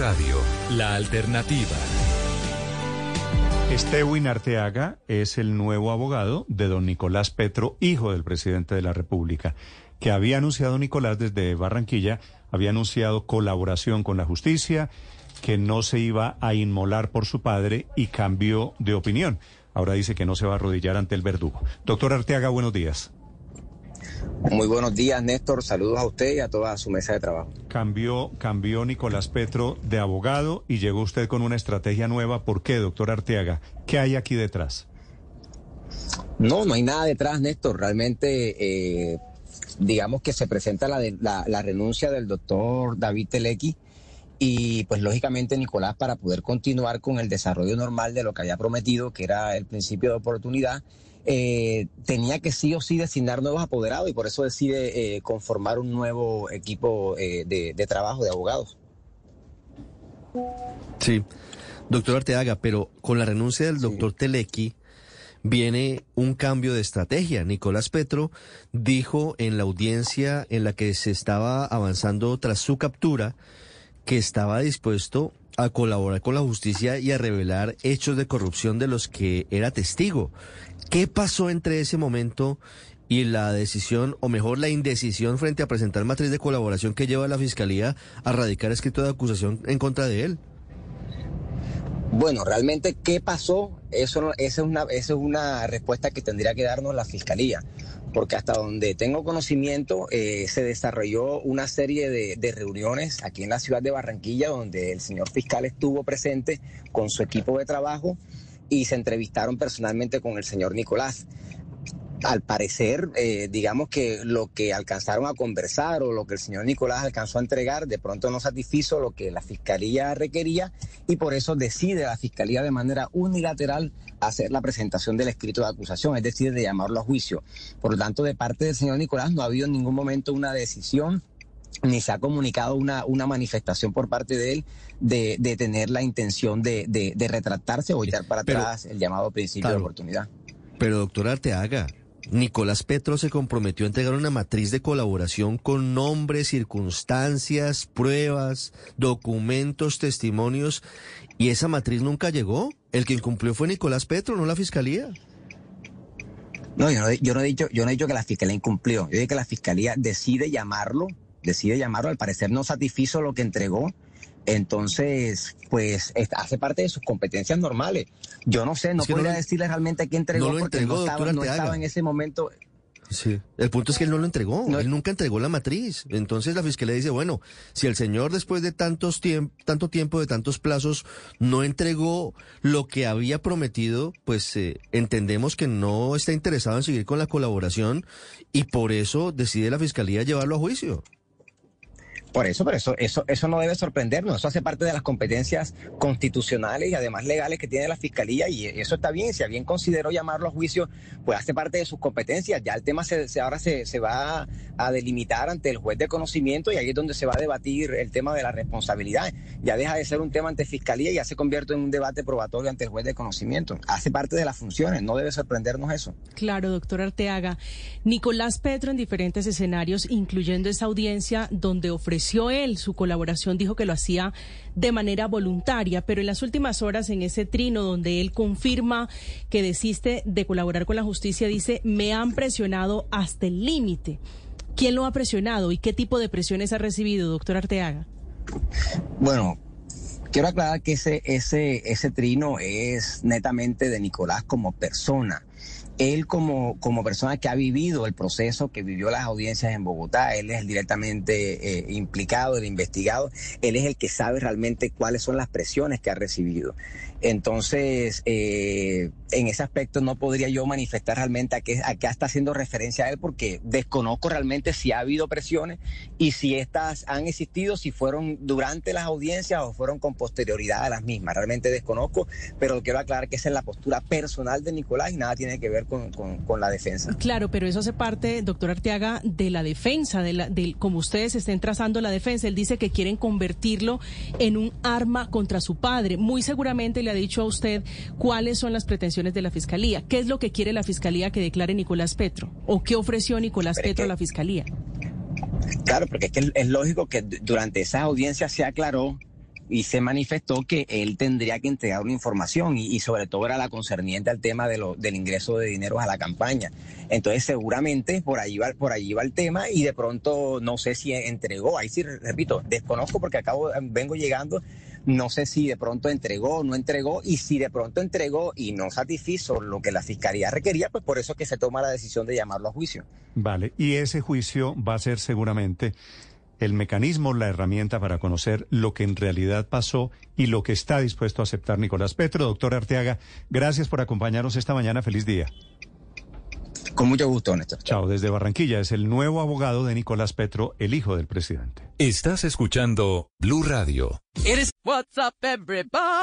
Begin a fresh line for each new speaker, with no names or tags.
Radio, la alternativa.
Estewin Arteaga es el nuevo abogado de don Nicolás Petro, hijo del presidente de la República, que había anunciado Nicolás desde Barranquilla, había anunciado colaboración con la justicia, que no se iba a inmolar por su padre y cambió de opinión. Ahora dice que no se va a arrodillar ante el verdugo. Doctor Arteaga, buenos días.
Muy buenos días, Néstor. Saludos a usted y a toda su mesa de trabajo.
Cambió, cambió Nicolás Petro de abogado y llegó usted con una estrategia nueva. ¿Por qué, doctor Arteaga? ¿Qué hay aquí detrás?
No, no hay nada detrás, Néstor. Realmente, eh, digamos que se presenta la, la, la renuncia del doctor David Telequi y pues lógicamente Nicolás para poder continuar con el desarrollo normal de lo que había prometido, que era el principio de oportunidad, eh, tenía que sí o sí designar nuevos apoderados y por eso decide eh, conformar un nuevo equipo eh, de, trabajo de abogados.
Sí, doctor Arteaga, pero con la renuncia del doctor Telequi viene un cambio de estrategia. Nicolás Petro dijo en la audiencia en la que se estaba avanzando tras su captura que estaba dispuesto a colaborar con la justicia y a revelar hechos de corrupción de los que era testigo. ¿Qué pasó entre ese momento y la decisión, o mejor la indecisión frente a presentar matriz de colaboración que lleva la Fiscalía a radicar escrito de acusación en contra de él?
Bueno, realmente, ¿qué pasó? Eso, esa, es una, es una respuesta que tendría que darnos la Fiscalía, porque hasta donde tengo conocimiento, eh, se desarrolló una serie de, reuniones aquí en la ciudad de Barranquilla, donde el señor fiscal estuvo presente con su equipo de trabajo y se entrevistaron personalmente con el señor Nicolás al parecer, eh, digamos que lo que alcanzaron a conversar o lo que el señor Nicolás alcanzó a entregar, de pronto no satisfizo lo que la fiscalía requería y por eso decide la fiscalía de manera unilateral hacer la presentación del escrito de acusación, es decir, de llamarlo a juicio. Por lo tanto, de parte del señor Nicolás no ha habido en ningún momento una decisión ni se ha comunicado una, una manifestación por parte de él de, de tener la intención de, de, retractarse o echar para atrás el llamado principio de oportunidad.
Pero doctor Arteaga, Nicolás Petro se comprometió a entregar una matriz de colaboración con nombres, circunstancias, pruebas, documentos, testimonios, y esa matriz nunca llegó. El que incumplió fue Nicolás Petro, no la fiscalía.
No, yo no, he dicho, yo no he dicho que la fiscalía incumplió. Yo dije que la fiscalía decide llamarlo, decide llamarlo. Al parecer no satisfizo lo que entregó entonces, pues hace parte de sus competencias normales. Yo no sé, no podría decirle realmente a quién entregó, porque no, estaba, en ese momento.
Sí, el punto es que él no lo entregó, él nunca entregó la matriz. Entonces la fiscalía dice, bueno, si el señor después de tantos tanto tiempo, de tantos plazos, no entregó lo que había prometido, pues eh, entendemos que no está interesado en seguir con la colaboración y por eso decide la fiscalía llevarlo a juicio.
Por eso, pero eso, eso, eso no debe sorprendernos. Eso hace parte de las competencias constitucionales y además legales que tiene la fiscalía y eso está bien. Si alguien consideró llamarlo a juicio, pues hace parte de sus competencias. Ya el tema se, ahora se, se, va a delimitar ante el juez de conocimiento y ahí es donde se va a debatir el tema de la responsabilidad. Ya deja de ser un tema ante fiscalía y ya se convierte en un debate probatorio ante el juez de conocimiento. Hace parte de las funciones. No debe sorprendernos eso.
Claro, doctor Arteaga. Nicolás Petro en diferentes escenarios, incluyendo esa audiencia donde él su colaboración, dijo que lo hacía de manera voluntaria, pero en las últimas horas en ese trino donde él confirma que desiste de colaborar con la justicia, dice, me han presionado hasta el límite. ¿Quién lo ha presionado y qué tipo de presiones ha recibido, doctor Arteaga?
Bueno, quiero aclarar que ese, ese, ese trino es netamente de Nicolás como persona él como, como persona que ha vivido el proceso, que vivió las audiencias en Bogotá, él es directamente eh, implicado, el investigado, él es el que sabe realmente cuáles son las presiones que ha recibido. Entonces, eh, en ese aspecto no podría yo manifestar realmente a qué, a qué está haciendo referencia a él porque desconozco realmente si ha habido presiones y si estas han existido, si fueron durante las audiencias o fueron con posterioridad a las mismas. Realmente desconozco, pero quiero aclarar que esa es la postura personal de Nicolás y nada tiene que ver con, con, la defensa.
Claro, pero eso hace parte, doctor Arteaga, de la defensa, de, la, de como ustedes estén trazando la defensa. Él dice que quieren convertirlo en un arma contra su padre. Muy seguramente le ha dicho a usted cuáles son las pretensiones de la Fiscalía. ¿Qué es lo que quiere la Fiscalía que declare Nicolás Petro? ¿O qué ofreció Nicolás Petro a la Fiscalía?
Claro, porque es que es lógico que durante esa audiencia se aclaró y se manifestó que él tendría que entregar una información y, sobre todo era la concerniente al tema de lo, del ingreso de dinero a la campaña. Entonces seguramente por ahí va, por ahí va el tema y de pronto no sé si entregó, ahí sí repito, desconozco porque acabo, vengo llegando, no sé si de pronto entregó o no entregó y si de pronto entregó y no satisfizo lo que la fiscalía requería, pues por eso que se toma la decisión de llamarlo a juicio.
Vale, y ese juicio va a ser seguramente el mecanismo, la herramienta para conocer lo que en realidad pasó y lo que está dispuesto a aceptar Nicolás Petro. Doctor Arteaga, gracias por acompañarnos esta mañana. Feliz día.
Con mucho gusto, Néstor.
Chao, desde Barranquilla es el nuevo abogado de Nicolás Petro, el hijo del presidente.
Estás escuchando Blue Radio.
It is what's up everybody.